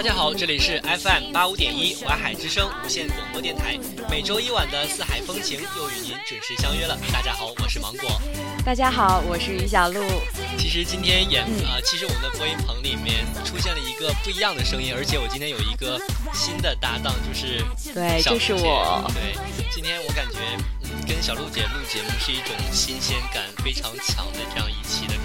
大家好，这里是 FM 八五点一淮海之声无线广播电台，每周一晚的四海风情又与您准时相约了。大家好，我是芒果。大家好，我是于小璐。其实今天演呃，其实我们的播音棚里面出现了一个不一样的声音，而且我今天有一个新的搭档，就是对，就是我。对，今天我感觉嗯，跟小璐姐录节目是一种新鲜感非常强的这样一期的。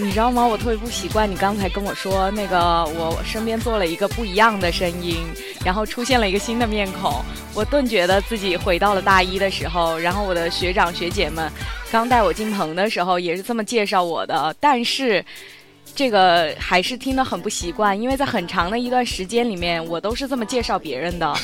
你知道吗？我特别不习惯你刚才跟我说那个，我身边做了一个不一样的声音，然后出现了一个新的面孔，我顿觉得自己回到了大一的时候。然后我的学长学姐们刚带我进棚的时候也是这么介绍我的，但是。这个还是听得很不习惯，因为在很长的一段时间里面，我都是这么介绍别人的。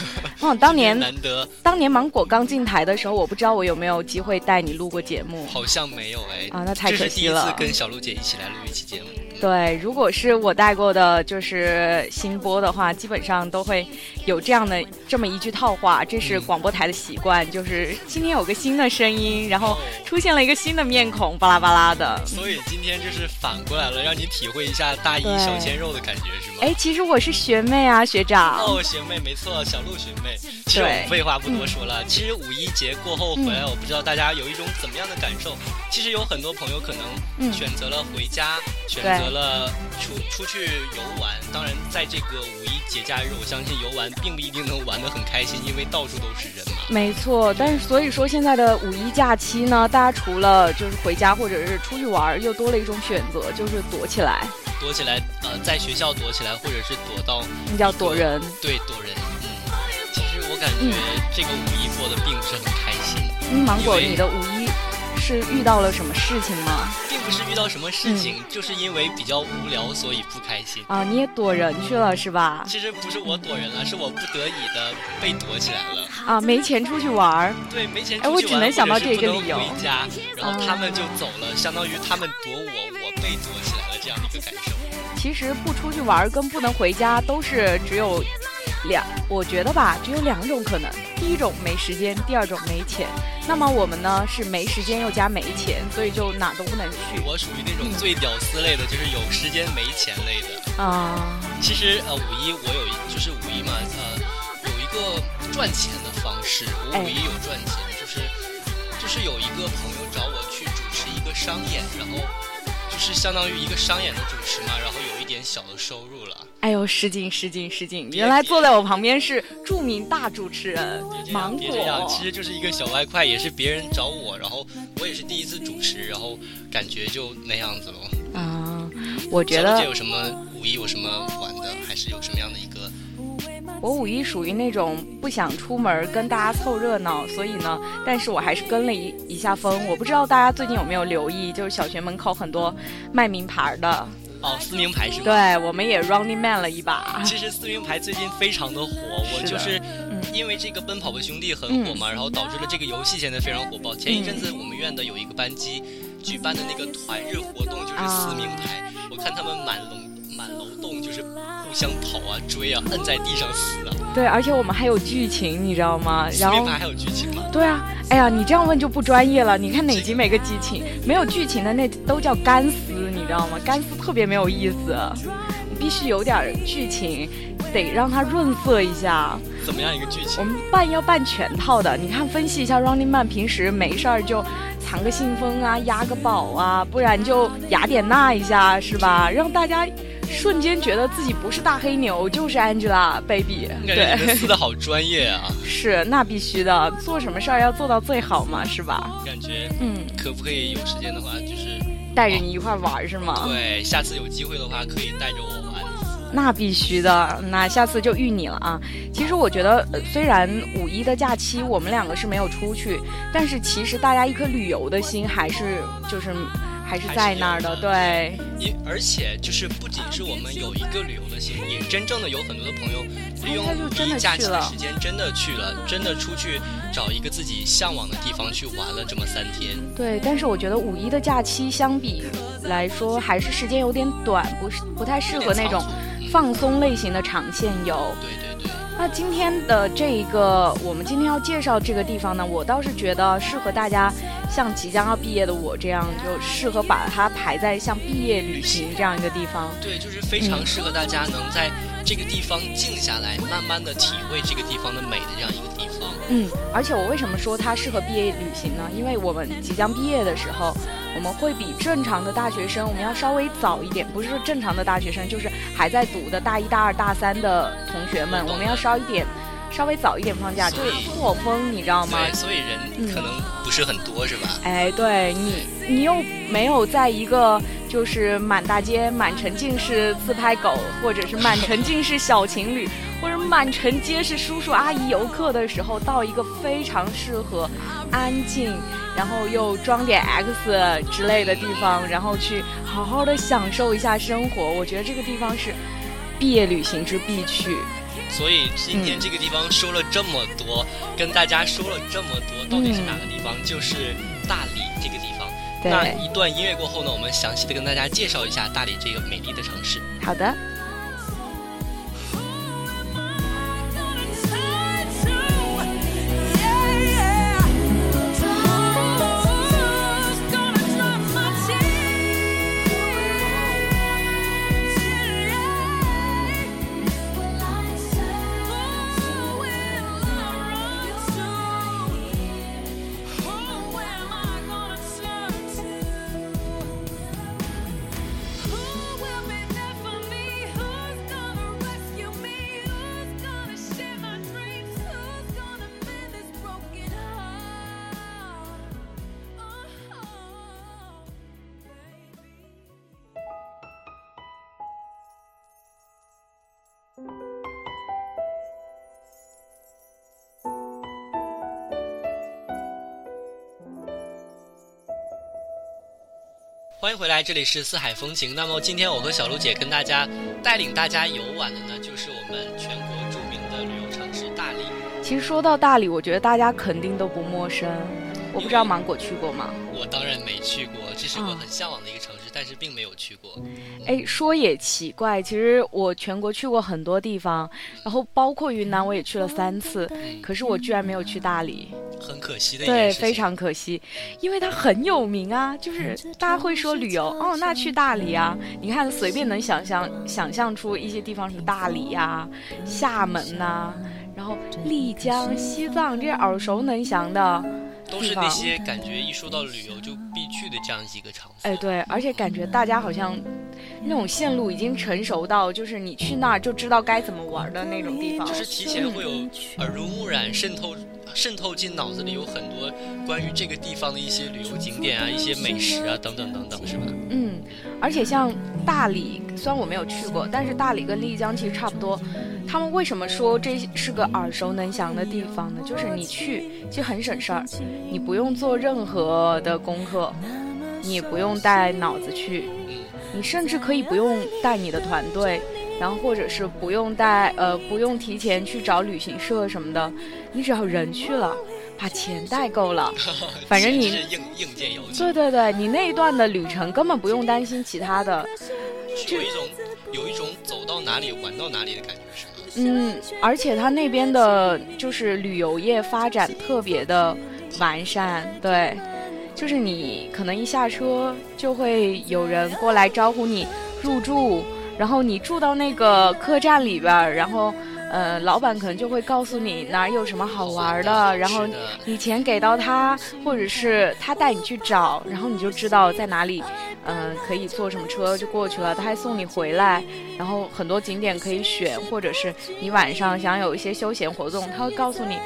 嗯，当年难得，当年芒果刚进台的时候，我不知道我有没有机会带你录过节目。好像没有哎。啊，那太可惜了。这是第一次跟小璐姐一起来录一期节目。对，如果是我带过的，就是新播的话，基本上都会有这样的这么一句套话，这是广播台的习惯，就是今天有个新的声音，然后出现了一个新的面孔，巴拉巴拉的。所以今天就是反过来了，让你体会一下大一小鲜肉的感觉，是吗？哎，其实我是学妹啊，学长。哦，学妹，没错，小鹿学妹。其实我们废话不多说了，其实五一节过后回来，我不知道大家有一种怎么样的感受。其实有很多朋友可能选择了回家，选择。了出出去游玩，当然在这个五一节假日，我相信游玩并不一定能玩得很开心，因为到处都是人嘛。没错，但是所以说现在的五一假期呢，大家除了就是回家或者是出去玩，又多了一种选择，就是躲起来。躲起来，呃，在学校躲起来，或者是躲到那叫躲人。对，躲人。嗯，其实我感觉这个五一过得并不是很开心。嗯，芒果，你的五一。是遇到了什么事情吗？并不是遇到什么事情，就是因为比较无聊，所以不开心啊！你也躲人去了是吧？其实不是我躲人了，是我不得已的被躲起来了啊！没钱出去玩儿，对，没钱出去。哎，我只能想到这个理由。回家，然后他们就走了，相当于他们躲我，我被躲其实不出去玩跟不能回家都是只有。两，我觉得吧，只有两种可能。第一种没时间，第二种没钱。那么我们呢是没时间又加没钱，所以就哪都不能去。我属于那种最屌丝类的，就是有时间没钱类的。啊，其实呃五一我有一就是五一嘛，呃有一个赚钱的方式。我五一有赚钱，就是就是有一个朋友找我去主持一个商演，然后。是相当于一个商演的主持嘛，然后有一点小的收入了。哎呦，失敬失敬失敬！原来坐在我旁边是著名大主持人芒果。别这样，其实就是一个小外快，也是别人找我，然后我也是第一次主持，然后感觉就那样子了。啊，我觉得。有什么五一有什么玩的，还是有什么样的一个？我五一属于那种不想出门跟大家凑热闹，所以呢，但是我还是跟了一一下风。我不知道大家最近有没有留意，就是小学门口很多卖名牌的。哦，撕名牌是吧？对，我们也 Running Man 了一把。其实撕名牌最近非常的火，我就是因为这个奔跑吧兄弟很火嘛，然后导致了这个游戏现在非常火爆。前一阵子我们院的有一个班级举办的那个团日活动就是撕名牌，我看他们满楼满楼洞就是。互相跑啊，追啊，摁在地上死啊。对，而且我们还有剧情，你知道吗？然后还有剧情吗？对啊，哎呀，你这样问就不专业了。你看哪集没个剧情？没有剧情的那都叫干撕，你知道吗？干撕特别没有意思，必须有点剧情，得让它润色一下。怎么样一个剧情？我们办要办全套的。你看，分析一下 Running Man 平时没事儿就藏个信封啊，押个宝啊，不然就雅典娜一下，是吧？让大家。瞬间觉得自己不是大黑牛，就是 Angelababy。对，撕的好专业啊！是，那必须的，做什么事儿要做到最好嘛，是吧？感觉，嗯，可不可以有时间的话，就是带着你一块玩，是吗？对，下次有机会的话，可以带着我玩。那必须的，那下次就遇你了啊！其实我觉得，虽然五一的假期我们两个是没有出去，但是其实大家一颗旅游的心还是就是。还是在那儿的，对。也而且就是不仅是我们有一个旅游的心，也真正的有很多的朋友利用五一假期的时间，真的去了，真的出去找一个自己向往的地方去玩了这么三天。对，但是我觉得五一的假期相比来说，还是时间有点短，不是不太适合那种放松类型的长线游。对对对。那今天的这一个，我们今天要介绍这个地方呢，我倒是觉得适合大家，像即将要毕业的我这样，就适合把它排在像毕业旅行这样一个地方。对，就是非常适合大家能在这个地方静下来，慢慢的体会这个地方的美的这样一个地方。嗯，而且我为什么说它适合毕业旅行呢？因为我们即将毕业的时候，我们会比正常的大学生，我们要稍微早一点，不是说正常的大学生，就是还在读的大一大二大三的同学们，我们要稍一点。稍微早一点放假，就是错峰，你知道吗？对，所以人可能不是很多，是吧？哎，对你，你又没有在一个就是满大街满城尽是自拍狗，或者是满城尽是小情侣，或者满城皆是叔叔阿姨游客的时候，到一个非常适合安静，然后又装点 X 之类的地方，然后去好好的享受一下生活。我觉得这个地方是毕业旅行之必去。所以今天这个地方说了这么多，跟大家说了这么多，到底是哪个地方？就是大理这个地方。那一段音乐过后呢，我们详细的跟大家介绍一下大理这个美丽的城市。好的。欢迎回来，这里是四海风情。那么今天我和小璐姐跟大家带领大家游玩的呢，就是我们全国著名的旅游城市大理。其实说到大理，我觉得大家肯定都不陌生。我不知道芒果去过吗？我当然没去过，这是我很向往的一个城市，但是并没有去过。哎，说也奇怪，其实我全国去过很多地方，然后包括云南我也去了三次，可是我居然没有去大理，很可惜的。对，非常可惜，因为它很有名啊，就是大家会说旅游，哦，那去大理啊，你看随便能想象想象出一些地方，什么大理呀、厦门呐，然后丽江、西藏这些耳熟能详的。都是那些感觉一说到旅游就必去的这样一个场所。哎，对，而且感觉大家好像那种线路已经成熟到，就是你去那儿就知道该怎么玩的那种地方。就是提前会有耳濡目染，渗透渗透进脑子里有很多关于这个地方的一些旅游景点啊，一些美食啊等等等等，是吧？嗯，而且像大理，虽然我没有去过，但是大理跟丽江其实差不多。他们为什么说这是个耳熟能详的地方呢？就是你去其实很省事儿，你不用做任何的功课，你也不用带脑子去，你甚至可以不用带你的团队，然后或者是不用带呃不用提前去找旅行社什么的，你只要人去了，把钱带够了，反正你硬硬件要求。对对对，你那一段的旅程根本不用担心其他的，有一种有一种走到哪里玩到哪里的感觉是吗？嗯，而且他那边的就是旅游业发展特别的完善，对，就是你可能一下车就会有人过来招呼你入住，然后你住到那个客栈里边，然后呃，老板可能就会告诉你哪儿有什么好玩的，然后你钱给到他，或者是他带你去找，然后你就知道在哪里。嗯，可以坐什么车就过去了，他还送你回来，然后很多景点可以选，或者是你晚上想有一些休闲活动，他会告诉你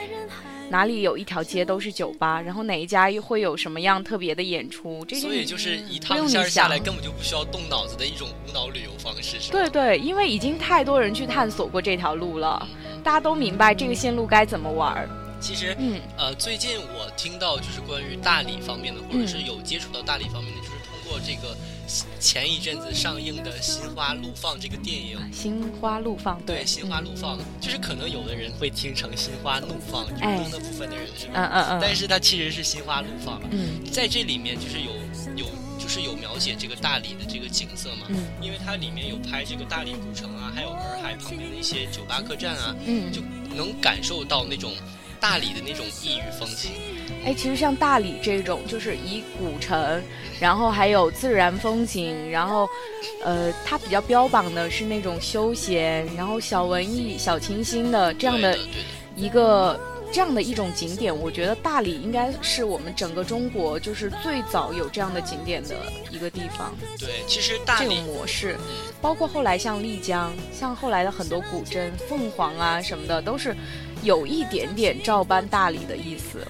哪里有一条街都是酒吧，然后哪一家又会有什么样特别的演出。这所以就是一趟线下来根本就不需要动脑子的一种无脑旅游方式，是对对，因为已经太多人去探索过这条路了，大家都明白这个线路该怎么玩儿。其实，嗯，呃，最近我听到就是关于大理方面的，或者是有接触到大理方面的，过这个前一阵子上映的《心花怒放》这个电影，《心花怒放》对，《心花怒放》就是可能有的人会听成《心花怒放》，就是那部分的人是吧？嗯嗯嗯。但是它其实是《心花怒放》。嗯，在这里面就是有有就是有描写这个大理的这个景色嘛，嗯，因为它里面有拍这个大理古城啊，还有洱海旁边的一些酒吧客栈啊，嗯，就能感受到那种。大理的那种异域风情，哎，其实像大理这种，就是以古城，然后还有自然风景，然后，呃，它比较标榜的是那种休闲，然后小文艺、小清新的这样的一个这样的一种景点。我觉得大理应该是我们整个中国就是最早有这样的景点的一个地方。对，其实大理这种模式，包括后来像丽江，像后来的很多古镇，凤凰啊什么的，都是。有一点点照搬大理的意思，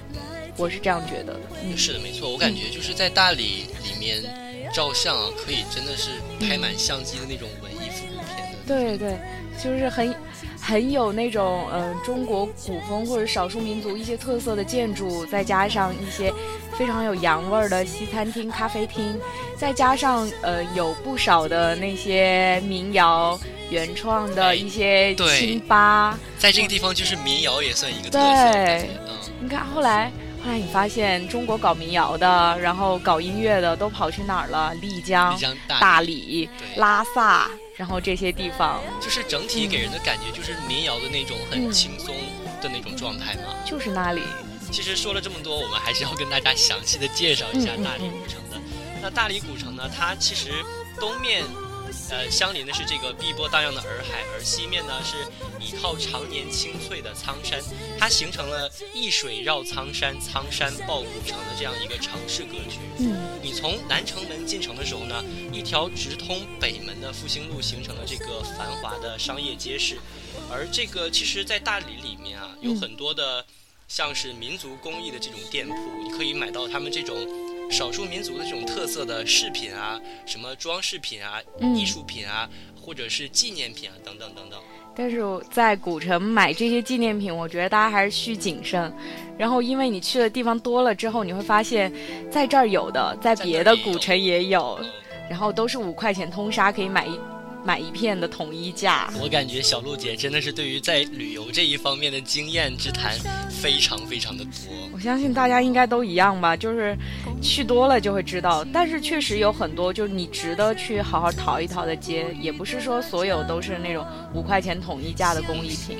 我是这样觉得的。嗯，是的，没错。我感觉就是在大理里面照相啊，可以真的是拍满相机的那种文艺复古片的。对对，就是很很有那种嗯中国古风或者少数民族一些特色的建筑，再加上一些非常有洋味儿的西餐厅、咖啡厅，再加上呃有不少的那些民谣。原创的一些清吧，在这个地方就是民谣也算一个特色。对，你看后来，后来你发现中国搞民谣的，然后搞音乐的都跑去哪儿了？丽江、大理、拉萨，然后这些地方，就是整体给人的感觉就是民谣的那种很轻松的那种状态嘛。就是那里。其实说了这么多，我们还是要跟大家详细的介绍一下大理古城的。那大理古城呢，它其实东面。呃，相邻的是这个碧波荡漾的洱海，而西面呢是一套常年青翠的苍山，它形成了一水绕苍山，苍山抱古城的这样一个城市格局。嗯，你从南城门进城的时候呢，一条直通北门的复兴路形成了这个繁华的商业街市，而这个其实，在大理里面啊，有很多的像是民族工艺的这种店铺，你可以买到他们这种。少数民族的这种特色的饰品啊，什么装饰品啊、艺术品啊，或者是纪念品啊，等等等等。但是在古城买这些纪念品，我觉得大家还是需谨慎。然后，因为你去的地方多了之后，你会发现，在这儿有的，在别的古城也有，然后都是五块钱通杀可以买一。买一片的统一价，我感觉小鹿姐真的是对于在旅游这一方面的经验之谈非常非常的多。我相信大家应该都一样吧，就是去多了就会知道。但是确实有很多就是你值得去好好淘一淘的街，也不是说所有都是那种五块钱统一价的工艺品。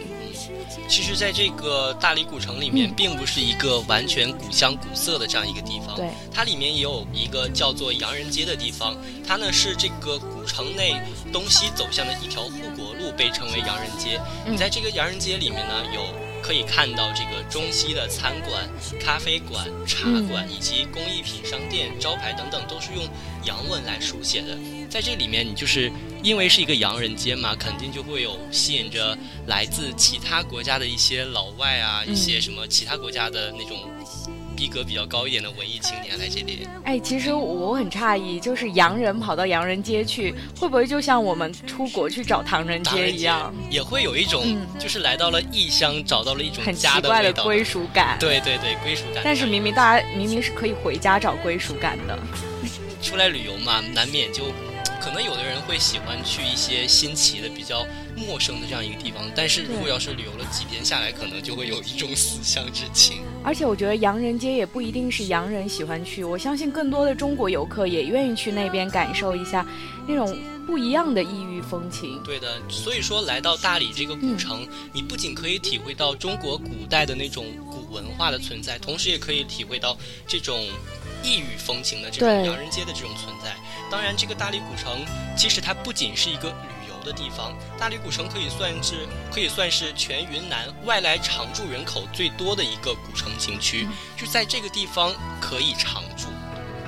其实，在这个大理古城里面，并不是一个完全古香古色的这样一个地方。对，它里面也有一个叫做洋人街的地方，它呢是这个古城内东西走向的一条护国路，被称为洋人街。你在这个洋人街里面呢，有。可以看到这个中西的餐馆、咖啡馆、茶馆以及工艺品商店招牌等等，都是用洋文来书写的。在这里面，你就是因为是一个洋人街嘛，肯定就会有吸引着来自其他国家的一些老外啊，一些什么其他国家的那种。逼格比较高一点的文艺青年来这里。哎，其实我很诧异，就是洋人跑到洋人街去，会不会就像我们出国去找唐人街一样？也会有一种，就是来到了异乡，找到了一种很奇怪的归属感。对对对，归属感。但是明明大家明明是可以回家找归属感的。出来旅游嘛，难免就。可能有的人会喜欢去一些新奇的、比较陌生的这样一个地方，但是如果要是旅游了几天下来，可能就会有一种思乡之情。而且我觉得洋人街也不一定是洋人喜欢去，我相信更多的中国游客也愿意去那边感受一下那种不一样的异域风情。对的，所以说来到大理这个古城，你不仅可以体会到中国古代的那种古文化的存在，同时也可以体会到这种。异域风情的这种洋人街的这种存在，当然，这个大理古城其实它不仅是一个旅游的地方，大理古城可以算是可以算是全云南外来常住人口最多的一个古城景区，就在这个地方可以常住。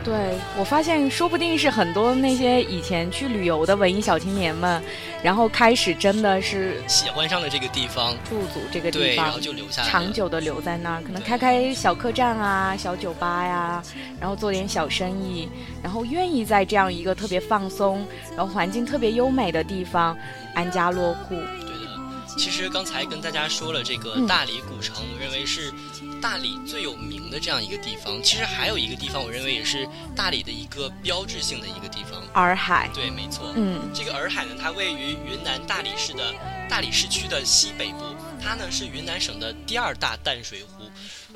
对，我发现说不定是很多那些以前去旅游的文艺小青年们，然后开始真的是喜欢上了这个地方，驻足这个地方，然后就留下来，长久的留在那儿，可能开开小客栈啊、小酒吧呀，然后做点小生意，然后愿意在这样一个特别放松，然后环境特别优美的地方安家落户。对的，其实刚才跟大家说了这个大理古城，我认为是大理最有名的这样一个地方。其实还有一个地方，我认为也是大理的一个标志性的一个地方——洱海。对，没错。嗯，这个洱海呢，它位于云南大理市的大理市区的西北部，它呢是云南省的第二大淡水湖。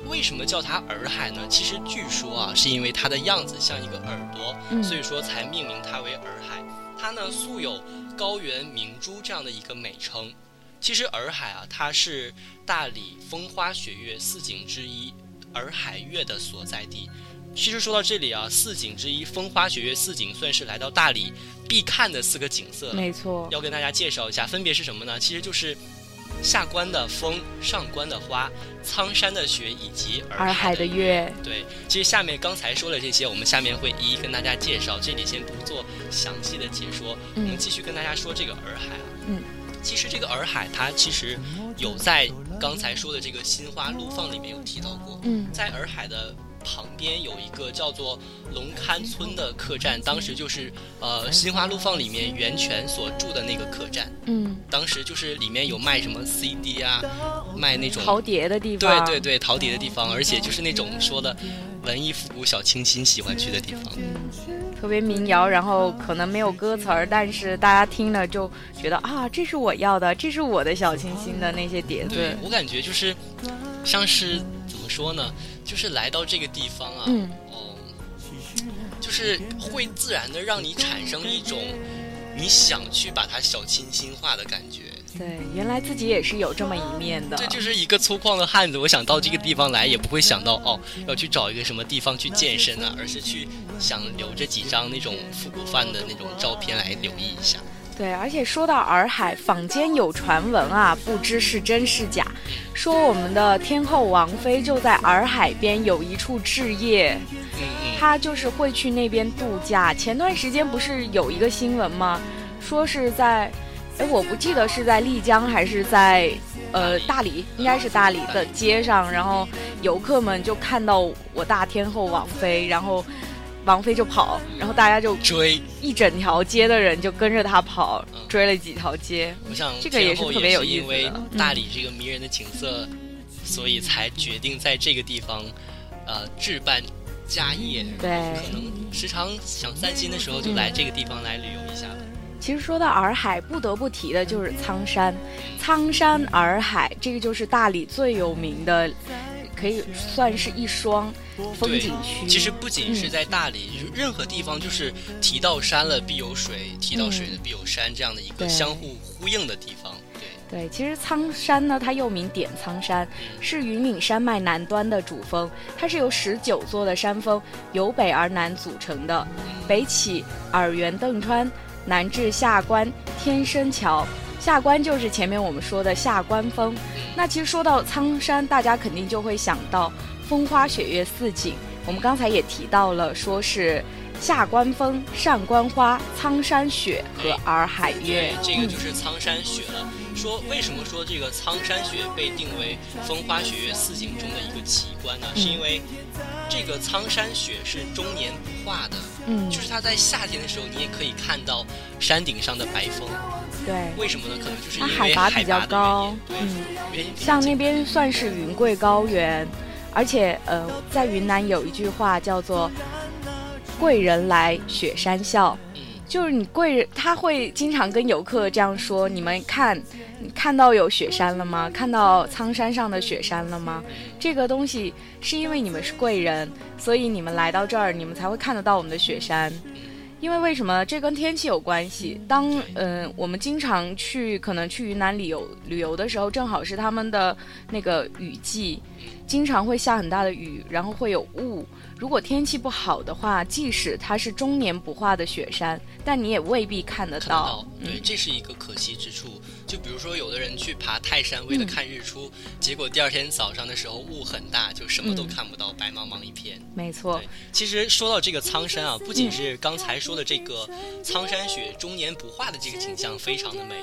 为什么叫它洱海呢？其实据说啊，是因为它的样子像一个耳朵，所以说才命名它为洱海。它呢素有“高原明珠”这样的一个美称。其实洱海啊，它是大理风花雪月四景之一洱海月的所在地。其实说到这里啊，四景之一风花雪月四景算是来到大理必看的四个景色。没错，要跟大家介绍一下，分别是什么呢？其实就是下关的风、上关的花、苍山的雪以及洱海的月。对，其实下面刚才说的这些，我们下面会一一跟大家介绍，这里先不做详细的解说。我们继续跟大家说这个洱海啊。嗯。其实这个洱海，它其实有在刚才说的这个《心花怒放》里面有提到过。嗯，在洱海的旁边有一个叫做龙龛村的客栈，当时就是呃《心花怒放》里面袁泉所住的那个客栈。嗯，当时就是里面有卖什么 CD 啊，卖那种陶碟的地方。对对对，陶碟的地方，而且就是那种说的文艺复古小清新喜欢去的地方。嗯。特别民谣，然后可能没有歌词儿，但是大家听了就觉得啊，这是我要的，这是我的小清新的那些碟子。对我感觉就是，像是怎么说呢？就是来到这个地方啊，哦，就是会自然的让你产生一种你想去把它小清新化的感觉。对，原来自己也是有这么一面的。对，就是一个粗犷的汉子，我想到这个地方来，也不会想到哦，要去找一个什么地方去健身啊，而是去想留着几张那种复古范的那种照片来留意一下。对，而且说到洱海，坊间有传闻啊，不知是真是假，说我们的天后王菲就在洱海边有一处置业，她就是会去那边度假。前段时间不是有一个新闻吗？说是在。哎，我不记得是在丽江还是在，呃，大理，应该是大理的街上，然后游客们就看到我大天后王菲，然后王菲就跑，然后大家就追，一整条街的人就跟着她跑，追了几条街。我想这个也是特别有意思因为大理这个迷人的景色，所以才决定在这个地方，呃，置办家业。对，可能时常想散心的时候，就来这个地方来旅游一下。其实说到洱海，不得不提的就是苍山，苍山洱海，这个就是大理最有名的，可以算是一双风景区。其实不仅是在大理，任何地方就是提到山了必有水，提到水了必有山，这样的一个相互呼应的地方。对，其实苍山呢，它又名点苍山，是云岭山脉南端的主峰，它是由十九座的山峰由北而南组成的，北起洱源邓川。南至下关天生桥，下关就是前面我们说的下关峰。那其实说到苍山，大家肯定就会想到风花雪月四景。我们刚才也提到了，说是下关峰、上关花、苍山雪和洱海月。这个就是苍山雪了。说为什么说这个苍山雪被定为风花雪月四景中的一个奇观呢？是因为。这个苍山雪是终年不化的，嗯，就是它在夏天的时候，你也可以看到山顶上的白峰。对，为什么呢？可能就是它海拔比较高，嗯，像那边算是云贵高原，而且呃，在云南有一句话叫做“贵人来雪山笑”，嗯，就是你贵人他会经常跟游客这样说：“你们看。”你看到有雪山了吗？看到苍山上的雪山了吗？这个东西是因为你们是贵人，所以你们来到这儿，你们才会看得到我们的雪山。因为为什么？这跟天气有关系。当嗯，我们经常去可能去云南旅游旅游的时候，正好是他们的那个雨季，经常会下很大的雨，然后会有雾。如果天气不好的话，即使它是终年不化的雪山，但你也未必看得到。对，这是一个可惜之处。就比如说，有的人去爬泰山，为了看日出，结果第二天早上的时候雾很大，就什么都看不到，白茫茫一片。没错。其实说到这个苍山啊，不仅是刚才说的这个苍山雪终年不化的这个景象非常的美。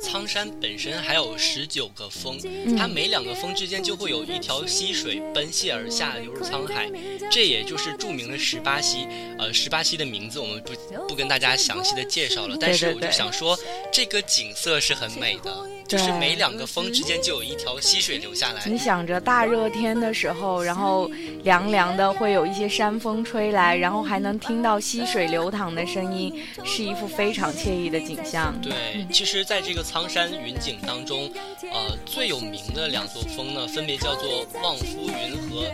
苍山本身还有十九个峰，它每两个峰之间就会有一条溪水奔泻而下，流入沧海，这也就是著名的十八溪。呃，十八溪的名字我们不不跟大家详细的介绍了，但是我就想说，这个景色是很美的。就是每两个峰之间就有一条溪水流下来。你想着大热天的时候，然后凉凉的，会有一些山风吹来，然后还能听到溪水流淌的声音，是一幅非常惬意的景象。对，其实，在这个苍山云景当中，呃，最有名的两座峰呢，分别叫做望夫云和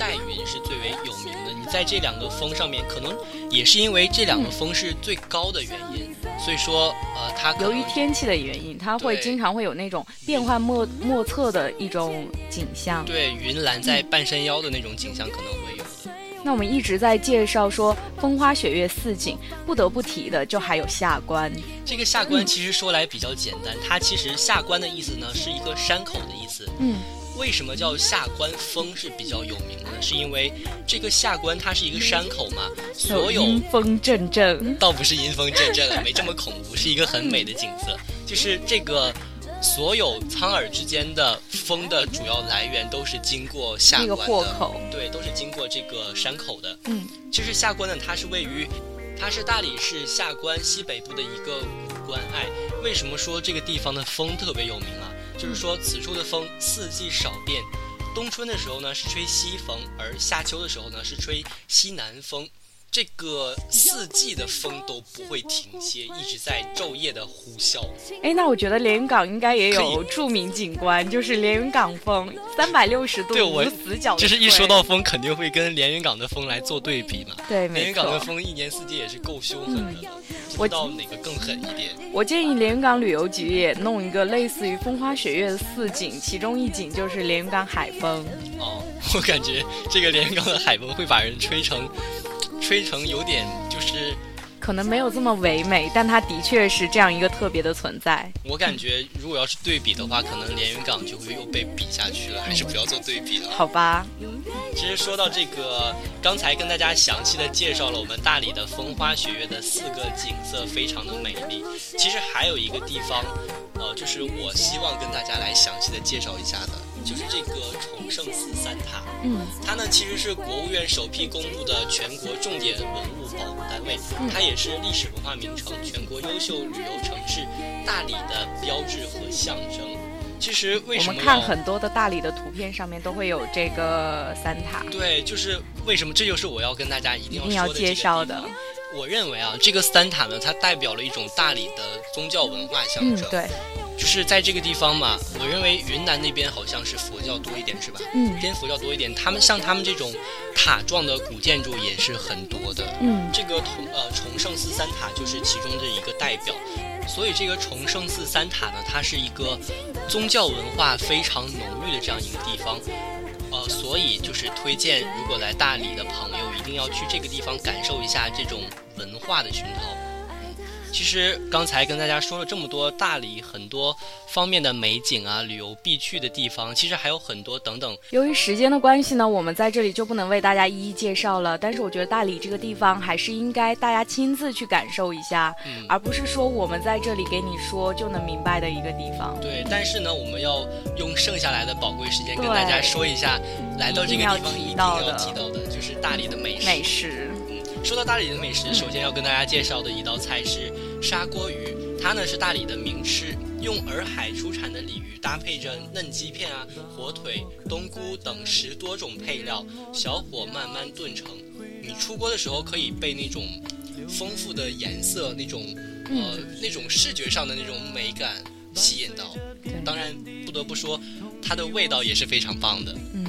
玉带云，是最为有名的。你在这两个峰上面，可能也是因为这两个峰是最高的原因。所以说，呃，它由于天气的原因，它会经常会有那种变幻莫莫测的一种景象。对，云拦在半山腰的那种景象可能会有的。那我们一直在介绍说风花雪月四景，不得不提的就还有下关。这个下关其实说来比较简单，它其实下关的意思呢是一个山口的意思。嗯。为什么叫下关风是比较有名的？是因为这个下关它是一个山口嘛，所有阴风阵阵，倒不是阴风阵阵了，没这么恐怖，是一个很美的景色。就是这个所有苍耳之间的风的主要来源都是经过下关的，对，都是经过这个山口的。嗯，其实下关呢，它是位于，它是大理市下关西北部的一个古关隘。为什么说这个地方的风特别有名啊？就是说，此处的风四季少变，冬春的时候呢是吹西风，而夏秋的时候呢是吹西南风。这个四季的风都不会停歇，一直在昼夜的呼啸。哎，那我觉得连云港应该也有著名景观，就是连云港风，三百六十度无死角。就是一说到风，肯定会跟连云港的风来做对比嘛。对，连云港的风一年四季也是够凶狠的，不知道哪个更狠一点。我建议连云港旅游局也弄一个类似于风花雪月的四景，其中一景就是连云港海风。哦，我感觉这个连云港的海风会把人吹成。吹成有点就是，可能没有这么唯美，但它的确是这样一个特别的存在。我感觉如果要是对比的话，可能连云港就会又被比下去了，还是不要做对比了。好吧。其实说到这个，刚才跟大家详细的介绍了我们大理的风花雪月的四个景色，非常的美丽。其实还有一个地方，呃，就是我希望跟大家来详细的介绍一下的。就是这个崇圣寺三塔，嗯，它呢其实是国务院首批公布的全国重点文物保护单位，它也是历史文化名城、全国优秀旅游城市大理的标志和象征。其实为什么我们看很多的大理的图片上面都会有这个三塔？对，就是为什么？这就是我要跟大家一定要介绍的。我认为啊，这个三塔呢，它代表了一种大理的宗教文化象征。对。就是在这个地方嘛，我认为云南那边好像是佛教多一点，是吧？嗯，偏佛教多一点。他们像他们这种塔状的古建筑也是很多的。嗯，这个崇呃崇圣寺三塔就是其中的一个代表。所以这个崇圣寺三塔呢，它是一个宗教文化非常浓郁的这样一个地方。呃，所以就是推荐，如果来大理的朋友，一定要去这个地方感受一下这种文化的熏陶。其实刚才跟大家说了这么多大理很多方面的美景啊，旅游必去的地方，其实还有很多等等。由于时间的关系呢，我们在这里就不能为大家一一介绍了。但是我觉得大理这个地方还是应该大家亲自去感受一下，而不是说我们在这里给你说就能明白的一个地方。对，但是呢，我们要用剩下来的宝贵时间跟大家说一下，来到这个地方一定要提到的就是大理的美食。美食。说到大理的美食，首先要跟大家介绍的一道菜是砂锅鱼，它呢是大理的名吃，用洱海出产的鲤鱼搭配着嫩鸡片啊、火腿、冬菇等十多种配料，小火慢慢炖成。你出锅的时候可以被那种丰富的颜色、那种呃那种视觉上的那种美感吸引到。当然不得不说，它的味道也是非常棒的。嗯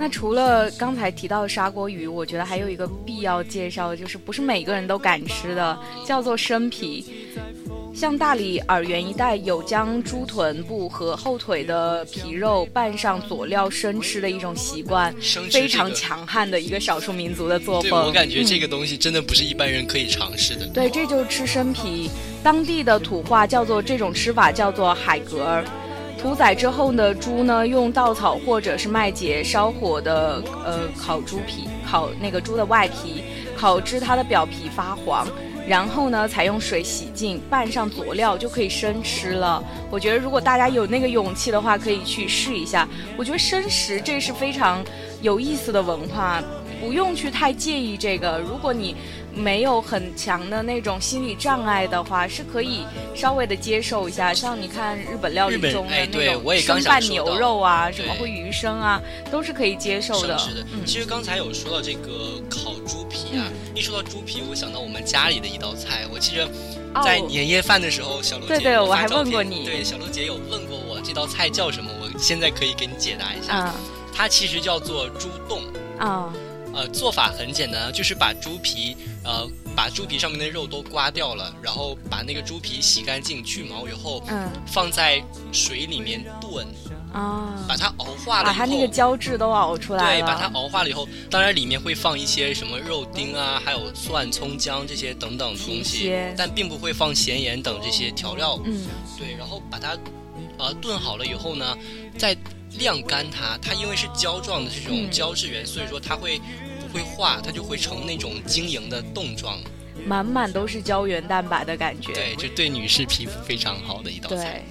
那除了刚才提到的砂锅鱼，我觉得还有一个必要介绍的就是不是每个人都敢吃的，叫做生皮。像大理洱源一带有将猪臀部和后腿的皮肉拌上佐料生吃的一种习惯，非常强悍的一个少数民族的作风。我感觉这个东西真的不是一般人可以尝试的。对，这就是吃生皮，当地的土话叫做这种吃法叫做海格儿。屠宰之后的猪呢，用稻草或者是麦秸烧火的呃烤猪皮，烤那个猪的外皮，烤至它的表皮发黄，然后呢采用水洗净，拌上佐料就可以生吃了。我觉得如果大家有那个勇气的话，可以去试一下。我觉得生食这是非常有意思的文化，不用去太介意这个。如果你没有很强的那种心理障碍的话，是可以稍微的接受一下。像你看日本料理中的那种生拌牛肉啊，什么会鱼生啊，都是可以接受的。是的，其实刚才有说到这个烤猪皮啊，一说到猪皮，我想到我们家里的一道菜。我记着在年夜饭的时候，小鹿姐对对，我还问过你，对小鹿姐有问过我这道菜叫什么，我现在可以给你解答一下。它其实叫做猪冻啊。呃，做法很简单，就是把猪皮，呃，把猪皮上面的肉都刮掉了，然后把那个猪皮洗干净、去毛以后，嗯，放在水里面炖，啊，把它熬化了把它那个胶质都熬出来了。对，把它熬化了以后，当然里面会放一些什么肉丁啊，还有蒜、葱、姜这些等等东西，但并不会放咸盐等这些调料。嗯，对，然后把它，呃，炖好了以后呢，再。晾干它，它因为是胶状的这种胶质源，所以说它会不会化，它就会成那种晶莹的冻状，满满都是胶原蛋白的感觉。对，就对女士皮肤非常好的一道菜。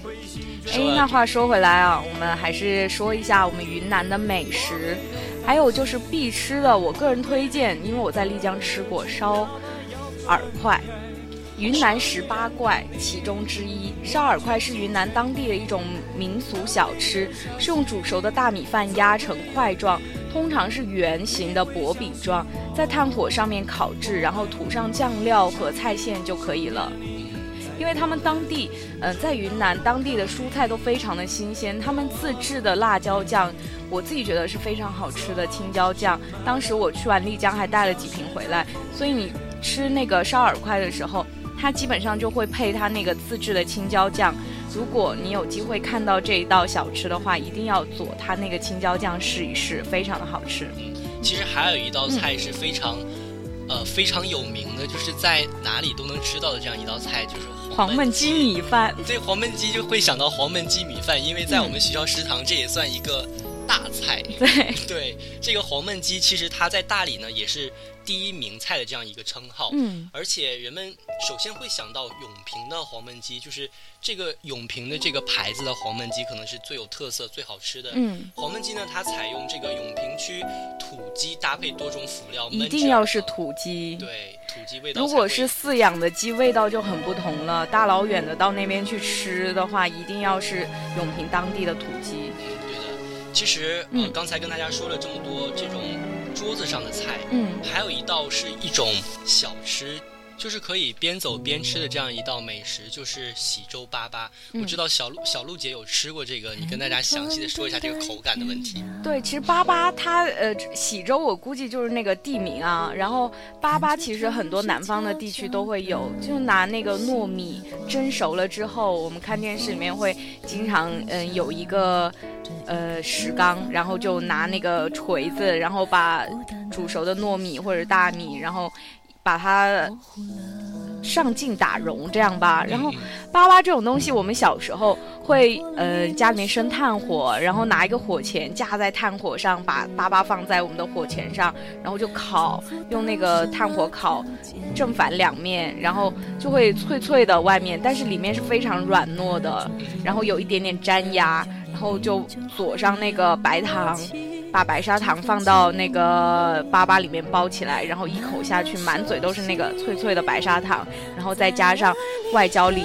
哎，那话说回来啊，我们还是说一下我们云南的美食，还有就是必吃的，我个人推荐，因为我在丽江吃过烧饵块。云南十八怪其中之一，烧饵块是云南当地的一种民俗小吃，是用煮熟的大米饭压成块状，通常是圆形的薄饼状，在炭火上面烤制，然后涂上酱料和菜馅就可以了。因为他们当地，嗯，在云南当地的蔬菜都非常的新鲜，他们自制的辣椒酱，我自己觉得是非常好吃的青椒酱。当时我去完丽江还带了几瓶回来，所以你吃那个烧饵块的时候。它基本上就会配它那个自制的青椒酱。如果你有机会看到这一道小吃的话，一定要佐它那个青椒酱试一试，非常的好吃。嗯，其实还有一道菜是非常，呃，非常有名的，就是在哪里都能吃到的这样一道菜，就是黄焖鸡米饭。对，黄焖鸡就会想到黄焖鸡米饭，因为在我们学校食堂，这也算一个大菜。对对，这个黄焖鸡其实它在大理呢也是。第一名菜的这样一个称号，嗯，而且人们首先会想到永平的黄焖鸡，就是这个永平的这个牌子的黄焖鸡，可能是最有特色、最好吃的。嗯，黄焖鸡呢，它采用这个永平区土鸡搭配多种辅料，一定要是土鸡，对，土鸡味道。如果是饲养的鸡，味道就很不同了。大老远的到那边去吃的话，一定要是永平当地的土鸡。其实，嗯，刚才跟大家说了这么多这种。桌子上的菜，嗯，还有一道是一种小吃，就是可以边走边吃的这样一道美食，就是喜洲粑粑。我知道小鹿小鹿姐有吃过这个，你跟大家详细的说一下这个口感的问题。对，其实粑粑它呃喜洲我估计就是那个地名啊，然后粑粑其实很多南方的地区都会有，就拿那个糯米蒸熟了之后，我们看电视里面会经常嗯有一个。呃，石缸，然后就拿那个锤子，然后把煮熟的糯米或者大米，然后把它上劲打融，这样吧。然后粑粑这种东西，我们小时候会呃家里面生炭火，然后拿一个火钳架在炭火上，把粑粑放在我们的火钳上，然后就烤，用那个炭火烤正反两面，然后就会脆脆的外面，但是里面是非常软糯的，然后有一点点粘牙。然后就裹上那个白糖，把白砂糖放到那个粑粑里面包起来，然后一口下去，满嘴都是那个脆脆的白砂糖，然后再加上外焦里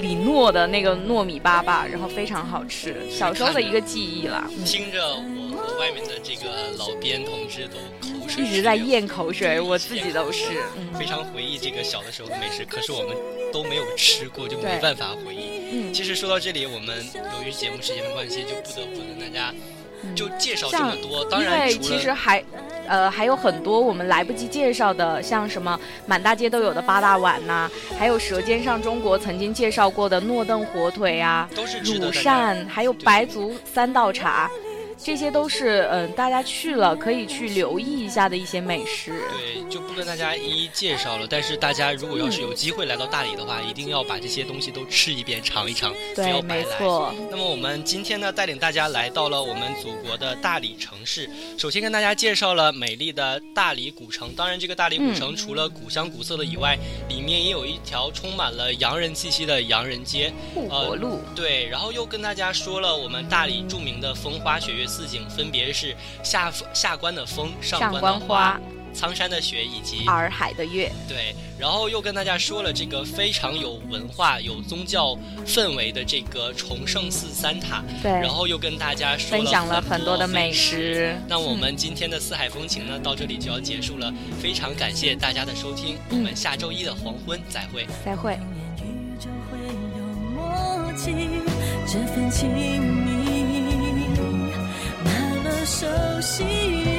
里糯的那个糯米粑粑，然后非常好吃，小时候的一个记忆了。听着我和外面的这个老编同志都口水一直在咽口水，我自己都是 非常回忆这个小的时候的美食，可是我们都没有吃过，就没办法回忆。嗯，其实说到这里，我们由于节目时间的关系，就不得不跟大家就介绍这么多。当然，其实还，呃，还有很多我们来不及介绍的，像什么满大街都有的八大碗呐，还有《舌尖上中国》曾经介绍过的诺邓火腿呀，乳扇，还有白族三道茶。这些都是嗯，大家去了可以去留意一下的一些美食。对，就不跟大家一一介绍了。但是大家如果要是有机会来到大理的话，一定要把这些东西都吃一遍、尝一尝，不要白来。那么我们今天呢，带领大家来到了我们祖国的大理城市。首先跟大家介绍了美丽的大理古城。当然，这个大理古城除了古香古色的以外，里面也有一条充满了洋人气息的洋人街——护国路。对，然后又跟大家说了我们大理著名的风花雪月。四景分别是下下关的风，上关的花，苍山的雪以及洱海的月。对，然后又跟大家说了这个非常有文化、有宗教氛围的这个崇圣寺三塔。对，然后又跟大家说分享了很多的美食。那我们今天的四海风情呢，到这里就要结束了。非常感谢大家的收听，我们下周一的黄昏再会。再会。这份情谊那么熟悉，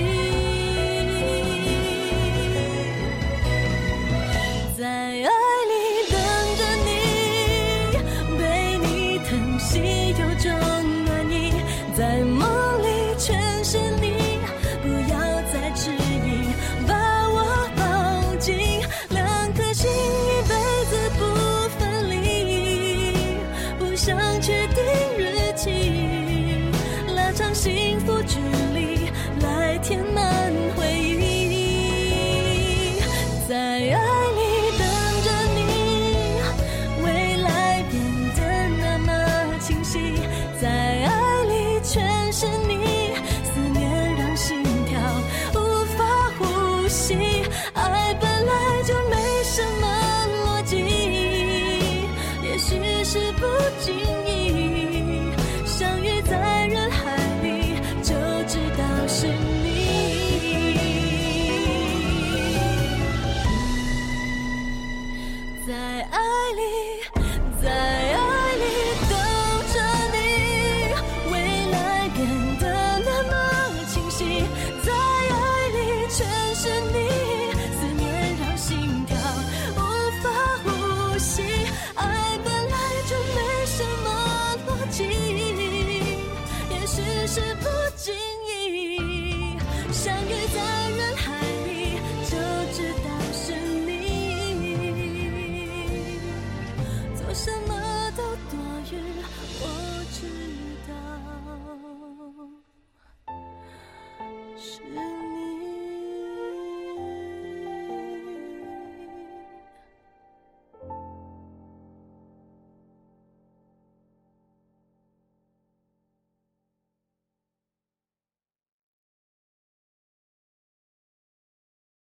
在爱里，